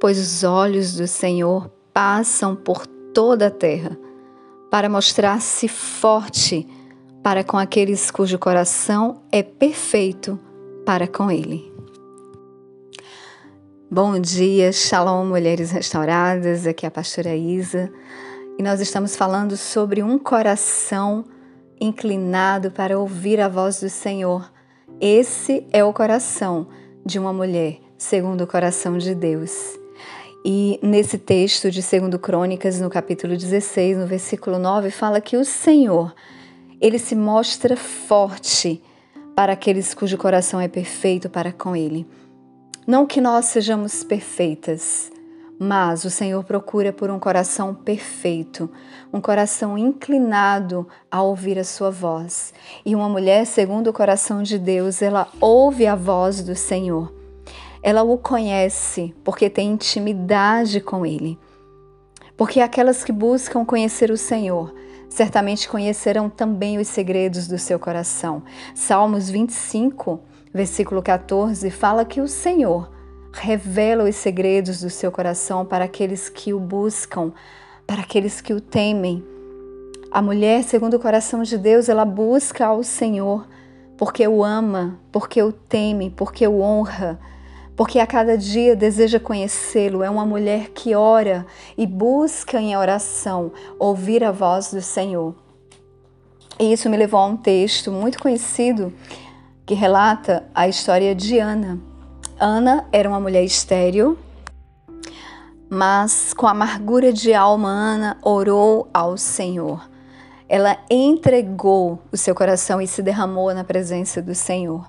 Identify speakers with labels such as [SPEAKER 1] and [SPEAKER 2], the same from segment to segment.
[SPEAKER 1] pois os olhos do Senhor passam por toda a terra para mostrar-se forte para com aqueles cujo coração é perfeito para com Ele. Bom dia, Shalom, mulheres restauradas. Aqui é a pastora Isa e nós estamos falando sobre um coração inclinado para ouvir a voz do Senhor. Esse é o coração de uma mulher segundo o coração de Deus. E nesse texto de 2 Crônicas, no capítulo 16, no versículo 9, fala que o Senhor, ele se mostra forte para aqueles cujo coração é perfeito para com ele. Não que nós sejamos perfeitas, mas o Senhor procura por um coração perfeito, um coração inclinado a ouvir a sua voz. E uma mulher, segundo o coração de Deus, ela ouve a voz do Senhor ela o conhece porque tem intimidade com ele. Porque aquelas que buscam conhecer o Senhor certamente conhecerão também os segredos do seu coração. Salmos 25, versículo 14, fala que o Senhor revela os segredos do seu coração para aqueles que o buscam, para aqueles que o temem. A mulher, segundo o coração de Deus, ela busca ao Senhor porque o ama, porque o teme, porque o honra porque a cada dia deseja conhecê-lo. É uma mulher que ora e busca em oração ouvir a voz do Senhor. E isso me levou a um texto muito conhecido que relata a história de Ana. Ana era uma mulher estéril, mas com amargura de alma, Ana orou ao Senhor. Ela entregou o seu coração e se derramou na presença do Senhor.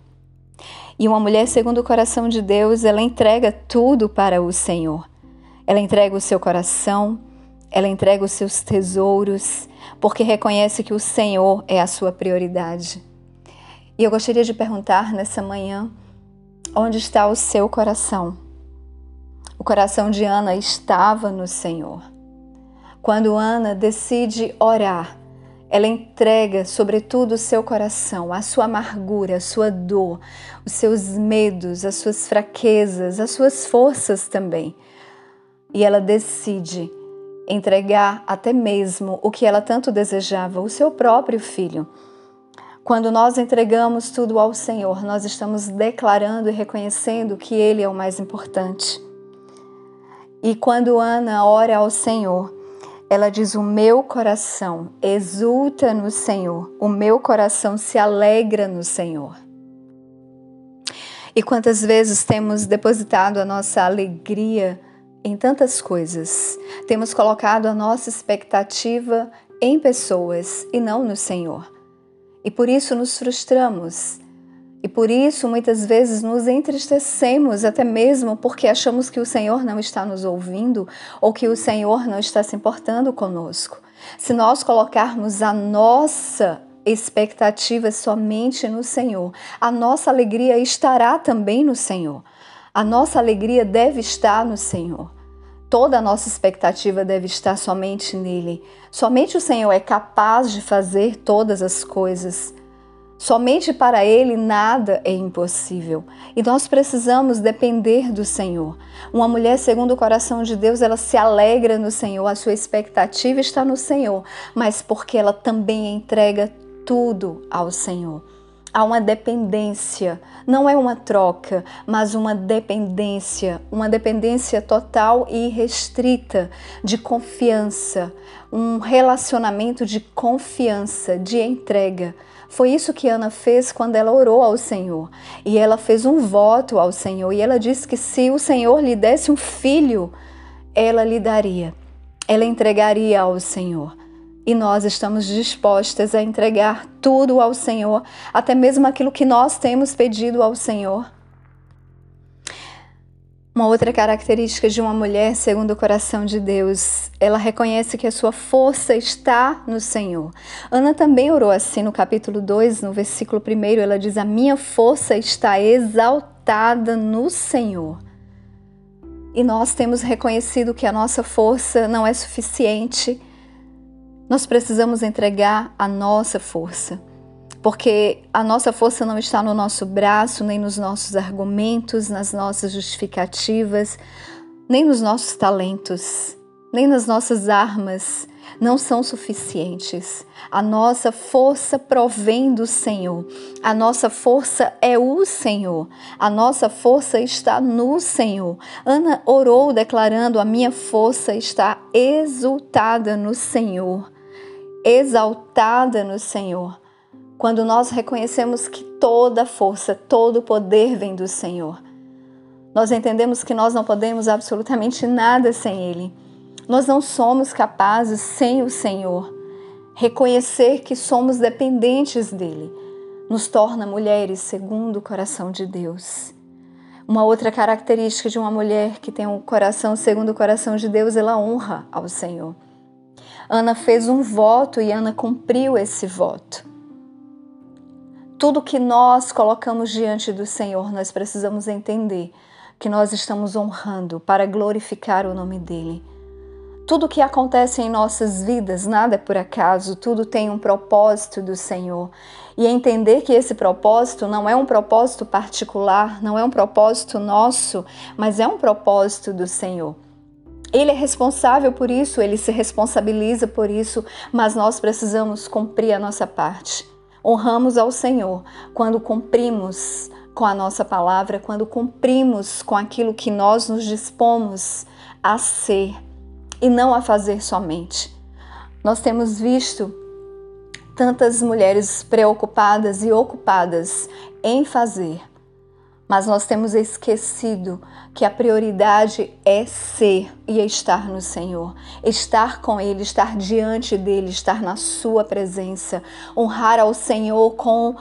[SPEAKER 1] E uma mulher segundo o coração de Deus, ela entrega tudo para o Senhor. Ela entrega o seu coração, ela entrega os seus tesouros, porque reconhece que o Senhor é a sua prioridade. E eu gostaria de perguntar nessa manhã: onde está o seu coração? O coração de Ana estava no Senhor. Quando Ana decide orar, ela entrega, sobretudo, o seu coração, a sua amargura, a sua dor, os seus medos, as suas fraquezas, as suas forças também. E ela decide entregar até mesmo o que ela tanto desejava, o seu próprio filho. Quando nós entregamos tudo ao Senhor, nós estamos declarando e reconhecendo que Ele é o mais importante. E quando Ana ora ao Senhor, ela diz: O meu coração exulta no Senhor, o meu coração se alegra no Senhor. E quantas vezes temos depositado a nossa alegria em tantas coisas, temos colocado a nossa expectativa em pessoas e não no Senhor. E por isso nos frustramos, e por isso muitas vezes nos entristecemos, até mesmo porque achamos que o Senhor não está nos ouvindo ou que o Senhor não está se importando conosco. Se nós colocarmos a nossa expectativa somente no Senhor, a nossa alegria estará também no Senhor. A nossa alegria deve estar no Senhor. Toda a nossa expectativa deve estar somente nele. Somente o Senhor é capaz de fazer todas as coisas. Somente para Ele nada é impossível e nós precisamos depender do Senhor. Uma mulher, segundo o coração de Deus, ela se alegra no Senhor, a sua expectativa está no Senhor, mas porque ela também entrega tudo ao Senhor. Há uma dependência, não é uma troca, mas uma dependência, uma dependência total e restrita de confiança, um relacionamento de confiança, de entrega. Foi isso que Ana fez quando ela orou ao Senhor. E ela fez um voto ao Senhor. E ela disse que se o Senhor lhe desse um filho, ela lhe daria. Ela entregaria ao Senhor. E nós estamos dispostas a entregar tudo ao Senhor, até mesmo aquilo que nós temos pedido ao Senhor. Uma outra característica de uma mulher, segundo o coração de Deus, ela reconhece que a sua força está no Senhor. Ana também orou assim no capítulo 2, no versículo 1, ela diz: A minha força está exaltada no Senhor. E nós temos reconhecido que a nossa força não é suficiente. Nós precisamos entregar a nossa força porque a nossa força não está no nosso braço, nem nos nossos argumentos, nas nossas justificativas, nem nos nossos talentos, nem nas nossas armas não são suficientes. A nossa força provém do Senhor. A nossa força é o Senhor. A nossa força está no Senhor. Ana orou declarando: A minha força está exultada no Senhor. Exaltada no Senhor. Quando nós reconhecemos que toda força, todo poder vem do Senhor. Nós entendemos que nós não podemos absolutamente nada sem Ele. Nós não somos capazes sem o Senhor. Reconhecer que somos dependentes dele nos torna mulheres segundo o coração de Deus. Uma outra característica de uma mulher que tem um coração segundo o coração de Deus, ela honra ao Senhor. Ana fez um voto e Ana cumpriu esse voto. Tudo que nós colocamos diante do Senhor, nós precisamos entender que nós estamos honrando para glorificar o nome dele. Tudo que acontece em nossas vidas, nada é por acaso, tudo tem um propósito do Senhor. E entender que esse propósito não é um propósito particular, não é um propósito nosso, mas é um propósito do Senhor. Ele é responsável por isso, ele se responsabiliza por isso, mas nós precisamos cumprir a nossa parte. Honramos ao Senhor quando cumprimos com a nossa palavra, quando cumprimos com aquilo que nós nos dispomos a ser e não a fazer somente. Nós temos visto tantas mulheres preocupadas e ocupadas em fazer, mas nós temos esquecido que a prioridade é ser e estar no Senhor, estar com Ele, estar diante dele, estar na Sua presença, honrar ao Senhor com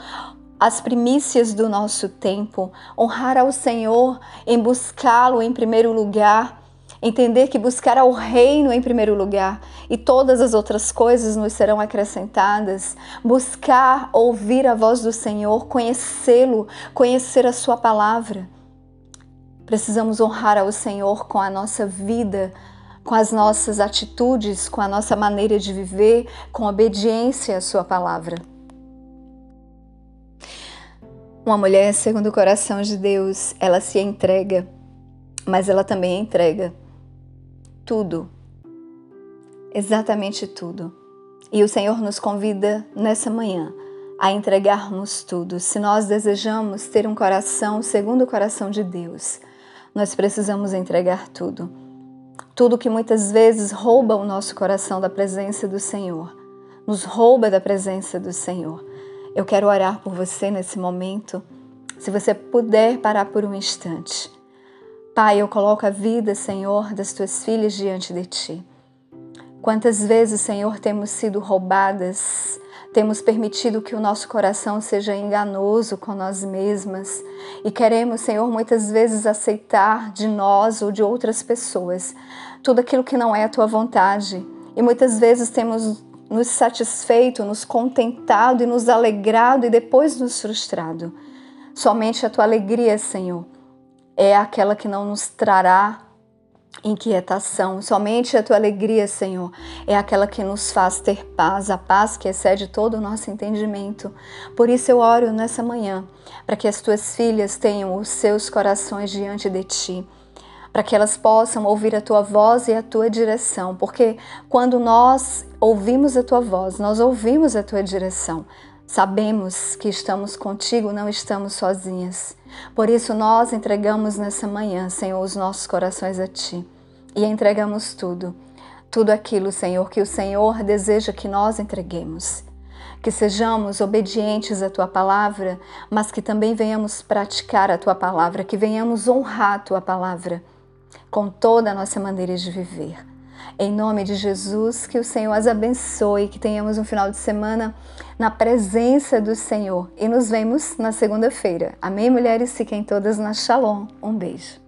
[SPEAKER 1] as primícias do nosso tempo, honrar ao Senhor em buscá-lo em primeiro lugar Entender que buscar ao reino em primeiro lugar e todas as outras coisas nos serão acrescentadas. Buscar ouvir a voz do Senhor, conhecê-lo, conhecer a Sua palavra. Precisamos honrar ao Senhor com a nossa vida, com as nossas atitudes, com a nossa maneira de viver, com obediência à Sua palavra. Uma mulher, segundo o coração de Deus, ela se entrega, mas ela também entrega tudo. Exatamente tudo. E o Senhor nos convida nessa manhã a entregarmos tudo. Se nós desejamos ter um coração segundo o coração de Deus, nós precisamos entregar tudo. Tudo que muitas vezes rouba o nosso coração da presença do Senhor, nos rouba da presença do Senhor. Eu quero orar por você nesse momento. Se você puder parar por um instante Pai, eu coloco a vida, Senhor, das tuas filhas diante de ti. Quantas vezes, Senhor, temos sido roubadas, temos permitido que o nosso coração seja enganoso com nós mesmas e queremos, Senhor, muitas vezes aceitar de nós ou de outras pessoas tudo aquilo que não é a tua vontade. E muitas vezes temos nos satisfeito, nos contentado e nos alegrado e depois nos frustrado. Somente a tua alegria, Senhor é aquela que não nos trará inquietação. Somente a tua alegria, Senhor, é aquela que nos faz ter paz, a paz que excede todo o nosso entendimento. Por isso eu oro nessa manhã, para que as tuas filhas tenham os seus corações diante de ti. Para que elas possam ouvir a tua voz e a tua direção, porque quando nós ouvimos a tua voz, nós ouvimos a tua direção. Sabemos que estamos contigo, não estamos sozinhas. Por isso, nós entregamos nessa manhã, Senhor, os nossos corações a Ti e entregamos tudo. Tudo aquilo, Senhor, que o Senhor deseja que nós entreguemos. Que sejamos obedientes à Tua palavra, mas que também venhamos praticar a Tua palavra, que venhamos honrar a Tua palavra com toda a nossa maneira de viver. Em nome de Jesus, que o Senhor as abençoe, que tenhamos um final de semana na presença do Senhor e nos vemos na segunda-feira. Amém, mulheres? Fiquem todas na Shalom. Um beijo.